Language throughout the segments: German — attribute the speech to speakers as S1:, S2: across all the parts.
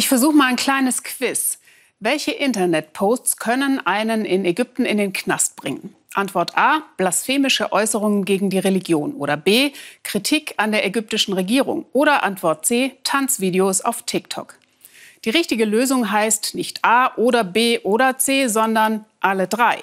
S1: Ich versuche mal ein kleines Quiz. Welche Internetposts können einen in Ägypten in den Knast bringen? Antwort A, blasphemische Äußerungen gegen die Religion. Oder B, Kritik an der ägyptischen Regierung. Oder Antwort C, Tanzvideos auf TikTok. Die richtige Lösung heißt nicht A oder B oder C, sondern alle drei.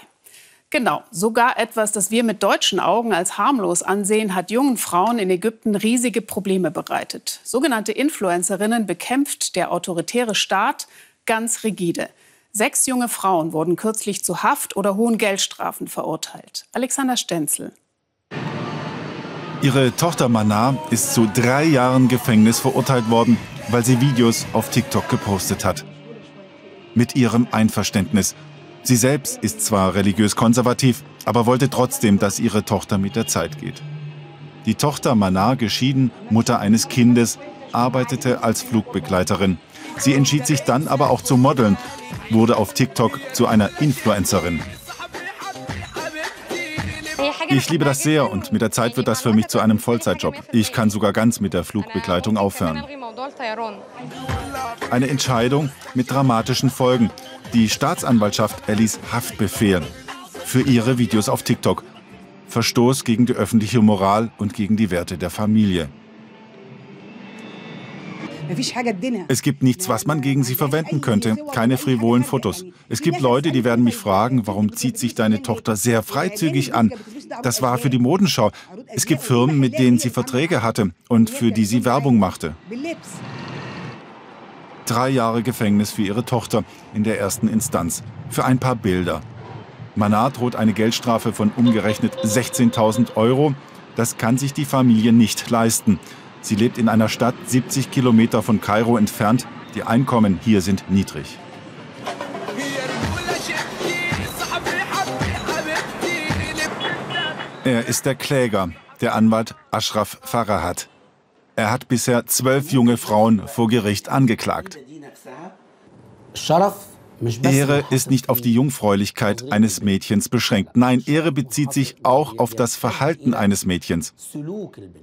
S1: Genau, sogar etwas, das wir mit deutschen Augen als harmlos ansehen, hat jungen Frauen in Ägypten riesige Probleme bereitet. Sogenannte Influencerinnen bekämpft der autoritäre Staat ganz rigide. Sechs junge Frauen wurden kürzlich zu Haft oder hohen Geldstrafen verurteilt. Alexander Stenzel.
S2: Ihre Tochter Mana ist zu drei Jahren Gefängnis verurteilt worden, weil sie Videos auf TikTok gepostet hat. Mit ihrem Einverständnis. Sie selbst ist zwar religiös konservativ, aber wollte trotzdem, dass ihre Tochter mit der Zeit geht. Die Tochter Manar, geschieden, Mutter eines Kindes, arbeitete als Flugbegleiterin. Sie entschied sich dann aber auch zu modeln, wurde auf TikTok zu einer Influencerin. Ich liebe das sehr und mit der Zeit wird das für mich zu einem Vollzeitjob. Ich kann sogar ganz mit der Flugbegleitung aufhören. Eine Entscheidung mit dramatischen Folgen. Die Staatsanwaltschaft erließ Haftbefehl für ihre Videos auf TikTok. Verstoß gegen die öffentliche Moral und gegen die Werte der Familie. Es gibt nichts, was man gegen sie verwenden könnte. Keine frivolen Fotos. Es gibt Leute, die werden mich fragen, warum zieht sich deine Tochter sehr freizügig an? Das war für die Modenschau. Es gibt Firmen, mit denen sie Verträge hatte und für die sie Werbung machte. Drei Jahre Gefängnis für ihre Tochter in der ersten Instanz. Für ein paar Bilder. Manar droht eine Geldstrafe von umgerechnet 16.000 Euro. Das kann sich die Familie nicht leisten. Sie lebt in einer Stadt 70 Kilometer von Kairo entfernt. Die Einkommen hier sind niedrig. Er ist der Kläger, der Anwalt Ashraf Farahat. Er hat bisher zwölf junge Frauen vor Gericht angeklagt. Ehre ist nicht auf die Jungfräulichkeit eines Mädchens beschränkt. Nein, Ehre bezieht sich auch auf das Verhalten eines Mädchens.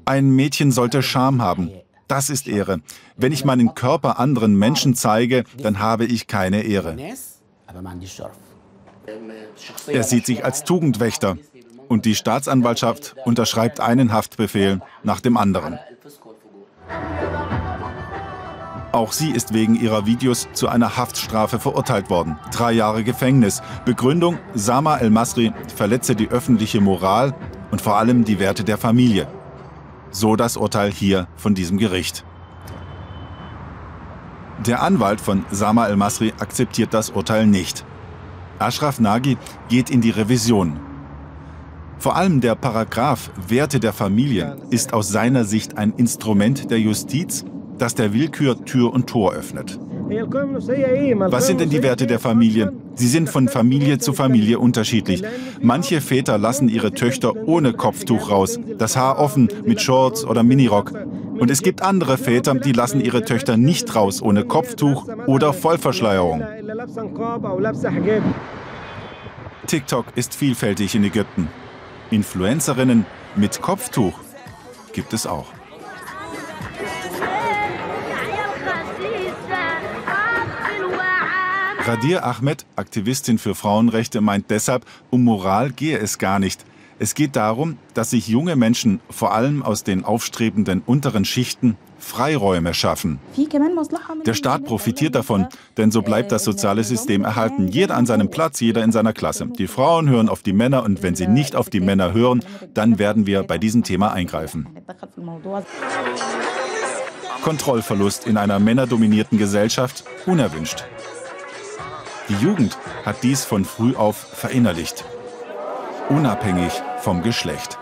S2: Ein Mädchen sollte Scham haben. Das ist Ehre. Wenn ich meinen Körper anderen Menschen zeige, dann habe ich keine Ehre. Er sieht sich als Tugendwächter und die Staatsanwaltschaft unterschreibt einen Haftbefehl nach dem anderen. Auch sie ist wegen ihrer Videos zu einer Haftstrafe verurteilt worden. Drei Jahre Gefängnis. Begründung, Sama El-Masri verletze die öffentliche Moral und vor allem die Werte der Familie. So das Urteil hier von diesem Gericht. Der Anwalt von Sama El-Masri akzeptiert das Urteil nicht. Ashraf Nagi geht in die Revision. Vor allem der Paragraph Werte der Familie ist aus seiner Sicht ein Instrument der Justiz, das der Willkür Tür und Tor öffnet. Was sind denn die Werte der Familie? Sie sind von Familie zu Familie unterschiedlich. Manche Väter lassen ihre Töchter ohne Kopftuch raus, das Haar offen mit Shorts oder Minirock. Und es gibt andere Väter, die lassen ihre Töchter nicht raus ohne Kopftuch oder Vollverschleierung. TikTok ist vielfältig in Ägypten. Influencerinnen mit Kopftuch gibt es auch. Radir Ahmed, Aktivistin für Frauenrechte, meint deshalb, um Moral gehe es gar nicht. Es geht darum, dass sich junge Menschen, vor allem aus den aufstrebenden unteren Schichten, Freiräume schaffen. Der Staat profitiert davon, denn so bleibt das soziale System erhalten. Jeder an seinem Platz, jeder in seiner Klasse. Die Frauen hören auf die Männer und wenn sie nicht auf die Männer hören, dann werden wir bei diesem Thema eingreifen. Kontrollverlust in einer männerdominierten Gesellschaft unerwünscht. Die Jugend hat dies von früh auf verinnerlicht, unabhängig vom Geschlecht.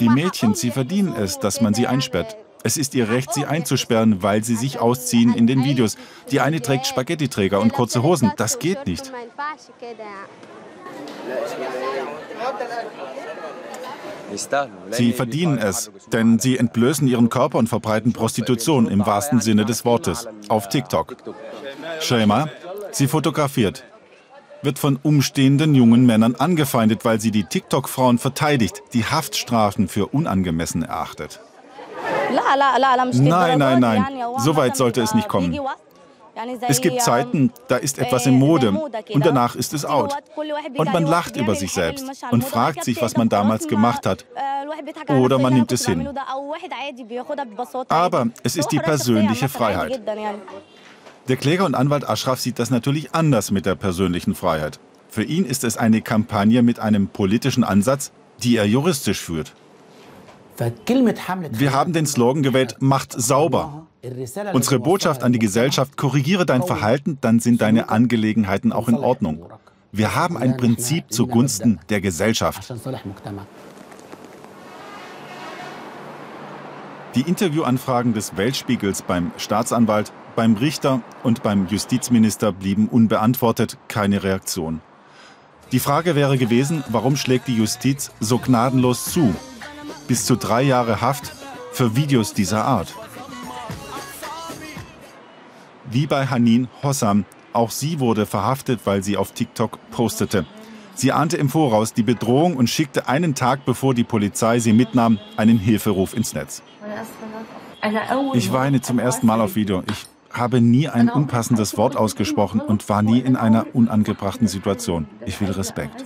S2: Die Mädchen, sie verdienen es, dass man sie einsperrt. Es ist ihr Recht, sie einzusperren, weil sie sich ausziehen in den Videos. Die eine trägt Spaghettiträger und kurze Hosen. Das geht nicht. Sie verdienen es, denn sie entblößen ihren Körper und verbreiten Prostitution im wahrsten Sinne des Wortes auf TikTok. Shema, sie fotografiert, wird von umstehenden jungen Männern angefeindet, weil sie die TikTok-Frauen verteidigt, die Haftstrafen für unangemessen erachtet. Nein, nein, nein, so weit sollte es nicht kommen. Es gibt Zeiten, da ist etwas in Mode und danach ist es out. Und man lacht über sich selbst und fragt sich, was man damals gemacht hat. Oder man nimmt es hin. Aber es ist die persönliche Freiheit. Der Kläger und Anwalt Ashraf sieht das natürlich anders mit der persönlichen Freiheit. Für ihn ist es eine Kampagne mit einem politischen Ansatz, die er juristisch führt. Wir haben den Slogan gewählt, Macht sauber. Unsere Botschaft an die Gesellschaft, korrigiere dein Verhalten, dann sind deine Angelegenheiten auch in Ordnung. Wir haben ein Prinzip zugunsten der Gesellschaft. Die Interviewanfragen des Weltspiegels beim Staatsanwalt, beim Richter und beim Justizminister blieben unbeantwortet, keine Reaktion. Die Frage wäre gewesen, warum schlägt die Justiz so gnadenlos zu? Bis zu drei Jahre Haft für Videos dieser Art. Wie bei Hanin Hossam, auch sie wurde verhaftet, weil sie auf TikTok postete. Sie ahnte im Voraus die Bedrohung und schickte einen Tag bevor die Polizei sie mitnahm, einen Hilferuf ins Netz. Ich weine zum ersten Mal auf Video. Ich habe nie ein unpassendes Wort ausgesprochen und war nie in einer unangebrachten Situation. Ich will Respekt.